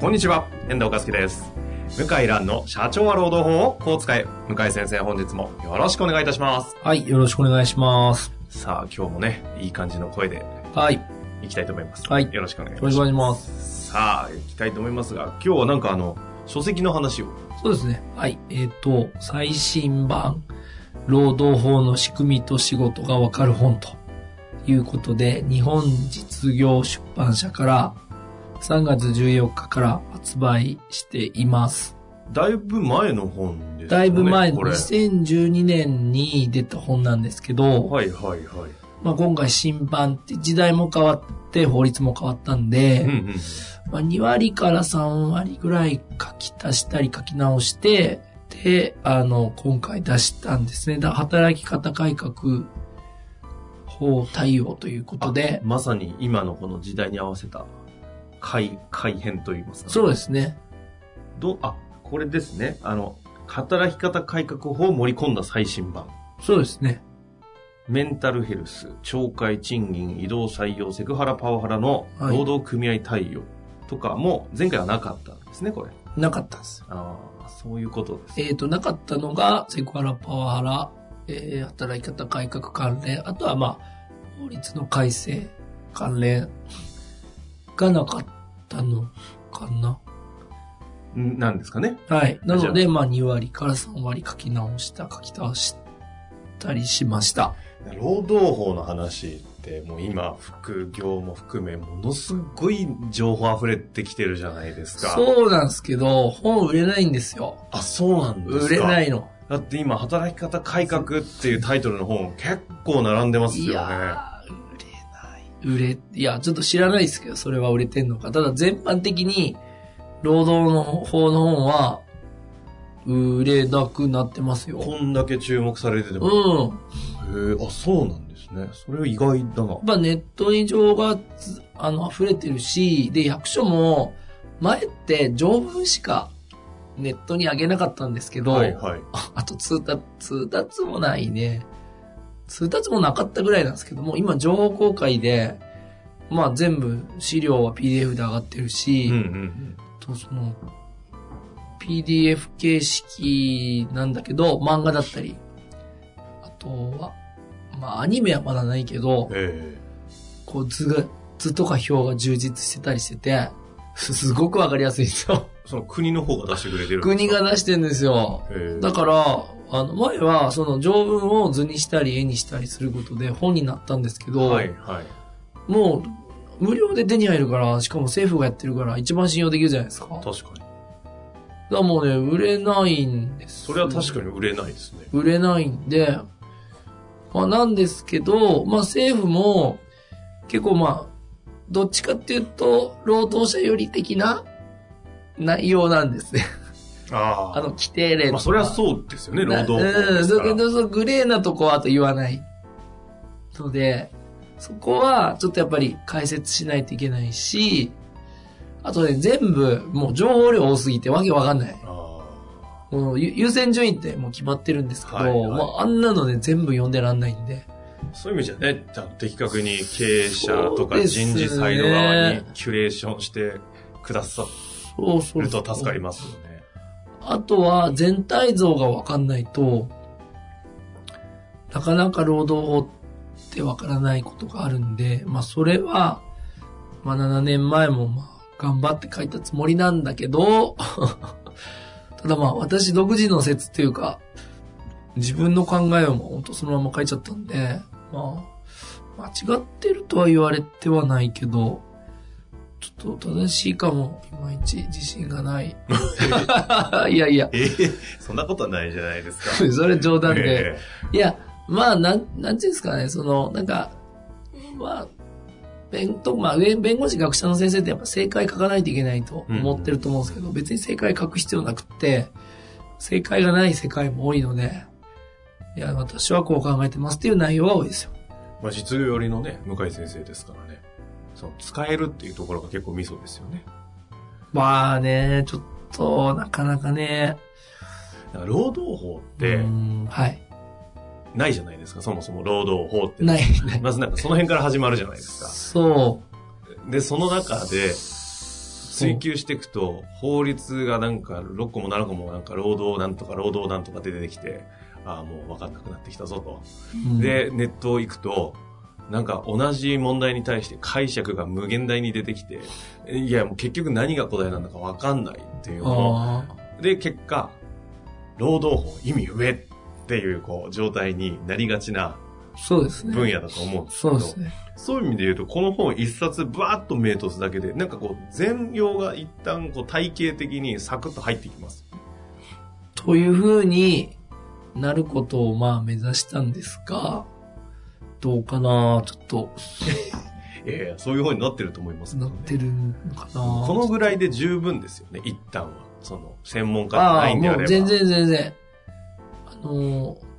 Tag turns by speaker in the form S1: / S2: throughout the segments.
S1: こんにちは、遠藤和樹です。向井蘭の社長は労働法をこう使え。向井先生、本日もよろしくお願いいたします。
S2: はい、よろしくお願いします。
S1: さあ、今日もね、いい感じの声で
S2: はい、よ
S1: いきたいと思います。
S2: はい
S1: よろしくお願いし
S2: ろ
S1: ます。
S2: しくお願いします。
S1: さあ、いきたいと思いますが、今日はなんかあの、書籍の話を。
S2: そうですね。はい、えっ、と、最新版、労働法の仕組みと仕事がわかる本ということで、日本実業出版社から3月14日から発売しています。
S1: だいぶ前の本ですよね。
S2: だいぶ前、
S1: これ。
S2: 2012年に出た本なんですけど、
S1: はいはいはい。
S2: まあ、今回新版って時代も変わって法律も変わったんで、
S1: うんうん。
S2: まあ、2割から3割ぐらい書き足したり書き直して、で、あの、今回出したんですね。だ働き方改革法対応ということで、
S1: まさに今のこの時代に合わせた改、改変といいますか。
S2: そうですね。
S1: ど、あ、これですね。あの、働き方改革法を盛り込んだ最新版。
S2: そうですね。
S1: メンタルヘルス、懲戒、賃金、移動採用、セクハラ、パワハラの
S2: はい
S1: 労働組合対応とかも前回はなかったんですね、これ。
S2: なかったんです。
S1: ああ、そういうことです。
S2: えっ、と、なかったのが、セクハラ、パワハラ、えー働き方改革関連、あとはまあ、法律の改正関連がなかったのかな？
S1: んなんですかね？
S2: はい。なので、まあ、2割から3割書き直した、書き倒したりしました。
S1: 労働法の話ってもう今、副業も含め、ものすごい情報溢れてきてるじゃないですか。
S2: そうなんですけど、本売れないんですよ。
S1: あ、そうなんですか。
S2: 売れないの。
S1: だって今、働き方改革っていうタイトルの本結構並んでますよね。
S2: 売れない。や、ちょっと知らないですけど、それは売れてんのか。ただ、全般的に、労働の法の本は、売れなくなってますよ。
S1: こんだけ注目されてて
S2: う
S1: も。
S2: ん。
S1: へえ、あ、そうなんですね。それは意外だな
S2: やっ。ぱネットに情がつあの溢れてるし、で、役所も、前って条文しかネットに上げなかったんですけど、
S1: はいはい。
S2: ああと通達、通達もないね。通達もなかったぐらいなんですけども、今情報公開で、まあ全部資料は PDF で上がってるし、
S1: うんうん
S2: とその、PDF 形式なんだけど、漫画だったり、あとは、まあアニメはまだないけど
S1: うん。、え
S2: こう図が、図とか表が充実してたりしてて、すごくわかりやすいんですよ。
S1: えその国の方が出してくれてる
S2: 国
S1: か？
S2: が出してるんですよ。だから、あの、前は、その条文を図にしたり絵にしたりすることで本になったんですけど、
S1: はいはい。
S2: もう、無料で手に入るから、しかも政府がやってるから、一番信用できるじゃないですか。
S1: 確かに。
S2: らもうね、売れないんです。
S1: それは確かに売れないですね。
S2: 売れないんで、まあなんですけど、まあ政府も、結構まあ、どっちかっていうと、労働者寄り的な内容なんですね。
S1: あ
S2: あの、規定例。
S1: まあそれはそうですよね、労働法
S2: うん、
S1: ですから。
S2: だけど、そのグレーなとこはあと言わない。ので、そこはちょっとやっぱり解説しないといけないし、あとね、全部、もう情報量多すぎてわけわかんない。
S1: あ
S2: もうゆ優先順位ってもう決まってるんですけど、
S1: はいはい
S2: まあ、あんなのね、全部読んでらんないんで。
S1: あそういう意味じゃね、じゃあ的確に経営者とか人事サイド側にキュレーションしてくださると助かりますよね。
S2: あとは全体像がわかんないと、なかなか労働法ってわからないことがあるんで、まあそれは、まあ7年前もまあ頑張って書いたつもりなんだけど、ただまあ私独自の説っていうか、自分の考えをもう本当そのまま書いちゃったんで、まあ、間違ってるとは言われてはないけど、ちょっと正しいかも、いまいち自信がない。いやいや、
S1: ええそんなことはないじゃないですか。
S2: それ冗談で。
S1: え
S2: いや、まあ、なん、なんていうんですかね、その、なんか、まあ、弁と、まあ、弁弁護士学者の先生ってやっぱ正解書かないといけないと思ってると思うんですけど、別に正解書く必要なくって、正解がない世界も多いので、いや、私はこう考えてますっていう内容が多いですよ。
S1: まあ、実業寄りのね、向井先生ですからね。その、使えるっていうところが結構ミソですよね。
S2: まあね、ちょっと、なかなかね、
S1: だから労働法って
S2: う、んはい。
S1: ないじゃないですか、そもそも労働法って。
S2: ない、ない。
S1: まずなんかその辺から始まるじゃないですか。
S2: そ
S1: で、その中で、追求していくと、法律がなんか6個も7個もなんか労働なんとか労働なんとか出てきて、ああ、もう分かんなくなってきたぞと。で、ネット行くと、なんか同じ問題に対して解釈が無限大に出てきて、いや、もう結局何が答えなのか分かんないっていうので、結果、労働法意味上っていうこう状態になりがちな
S2: あ、そうですね。
S1: 分野だと思うんですけど、
S2: そうですね。
S1: そういう意味で言うと、この本一冊バーッと目通すだけで、なんかこう、全容が一旦こう体系的にサクッと入ってきます。
S2: というふうになることをまあ目指したんですが、どうかなちょっと、
S1: ええそういう本になってると思いますね、
S2: なってるのかな
S1: このぐらいで十分ですよね、一旦は。その、専門家じゃないんであれば。
S2: もう全然全然。あのー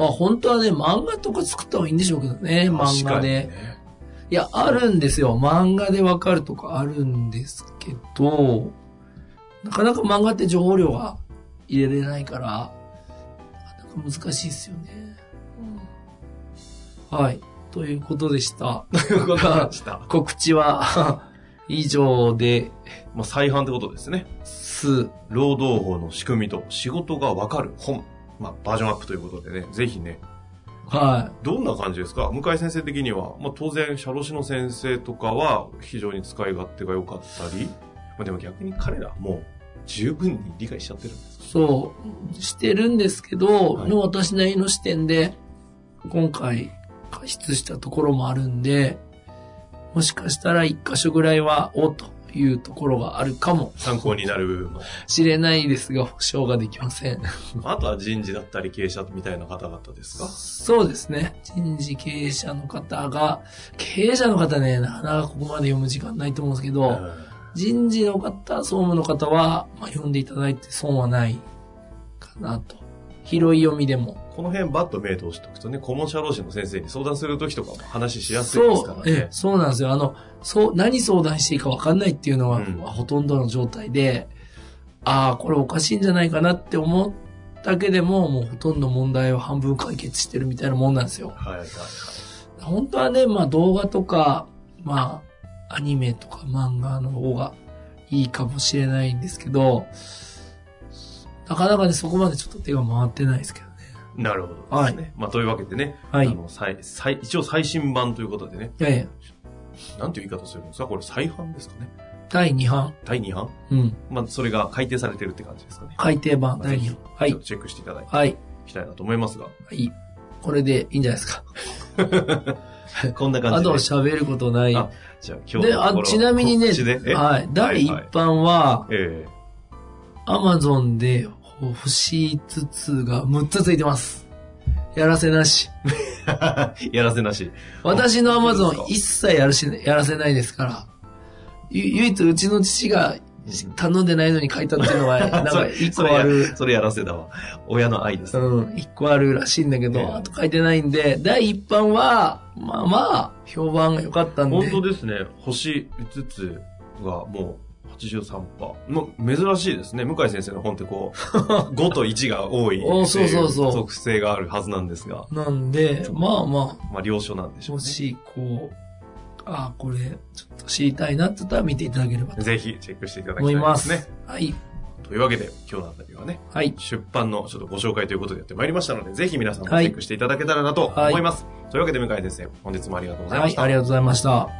S2: まあ本当はね、漫画とか作った方がいいんでしょうけどね、漫画で。
S1: ね
S2: いや、あるんですよ。漫画でわかるとかあるんですけど、なかなか漫画って情報量が入れれないから、難しいですよね。はい。ということでした。
S1: ということでした。
S2: 告知は 以上で
S1: まあ、再販ってことですね。
S2: す。
S1: 労働法の仕組みと仕事がわかる本。まあ、バージョンアップということでね、ぜひね、
S2: は
S1: どんな感じですか？向井先生的には、まあ、当然、社労士の先生とかは非常に使い勝手が良かったり、まあ、でも逆に彼らもう十分に理解しちゃってるんです
S2: い。そう、してるんですけど、
S1: はい
S2: の私なりの視点で、今回、加筆したところもあるんで、もしかしたら一箇所ぐらいは、おというところがあるかも
S1: 参考になる部分も。
S2: しれないですが、保証ができません。
S1: あとは人事だったり経営者みたいな方々ですか？
S2: そうですね。人事経営者の方が、経営者の方ね、なかなかここまで読む時間ないと思うんですけど、
S1: うん
S2: 人事の方、総務の方は、まあ、読んでいただいて損はないかなと。広い読みでも。
S1: この辺バッと目通しておくとね、顧問社労士の先生に相談するときとかも話しやすいですから
S2: そう、え。そうなんですよ。あの、そう、何相談していいか分かんないっていうのは、
S1: うん
S2: ほとんどの状態で、ああ、これおかしいんじゃないかなって思っただけでも、もうほとんど問題を半分解決してるみたいなもんなんですよ。
S1: はいはいはい。
S2: 本当はね、まあ動画とか、まあ、アニメとか漫画の方がいいかもしれないんですけど、なかなかね、そこまでちょっと手が回ってないですけどね。
S1: なるほどですね。まあ、というわけでね、
S2: はい
S1: あの最最一応最新版ということでね、
S2: いやいや、
S1: なんていう言い方するんですか？これ再販ですかね？
S2: 第2版。
S1: 第2版？
S2: うん。
S1: まあ、それが改訂されてるって感じですかね。
S2: 改訂版
S1: まあ
S2: 第2版。はい
S1: ぜひちょっ。とチェックしていただいて
S2: はい。
S1: いきたいなと思いますが、
S2: はい。これでいいんじゃないですか。
S1: こんな感じで。
S2: あと喋ることない。
S1: あじゃあ今日
S2: で、あちなみにねはい。第
S1: はい
S2: 1版は、
S1: え
S2: アマゾンで星5つが6つついてます。やらせなし。
S1: え やらせなし。
S2: 私のアマゾン一切やるし、やらせないですから。ゆ唯一うちの父が頼んでないのに書いたっていうのは、なんか一個ある。
S1: それやらせだわ。親の愛です。
S2: うん、一個あるらしいんだけど、
S1: ええ
S2: あと書いてないんで、第一版は、まあまあ、評判が良かったんで。
S1: 本当ですね。星5つがもう83%。もう珍しいですね。向井先生の本ってこう、5と1が多い
S2: おそうそうそう
S1: 属性があるはずなんですが、
S2: なんで、まあま
S1: まあ、了承なんでし
S2: あ、
S1: ょうね。
S2: もし、こう、ああ、これ、ちょっと知りたいなって言ったら見ていただければと
S1: ぜひチェックしていただきた
S2: 思
S1: いですすね。
S2: はい。
S1: というわけで、今日のあたりはね、
S2: はい。
S1: 出版のちょっとご紹介ということでやってまいりましたので、ぜひ皆さんもチ
S2: はい
S1: ェックしていただけたらなと思います。というわけで、向井先生、本日もありがとうござい
S2: はい、
S1: ました。
S2: ありがとうございました。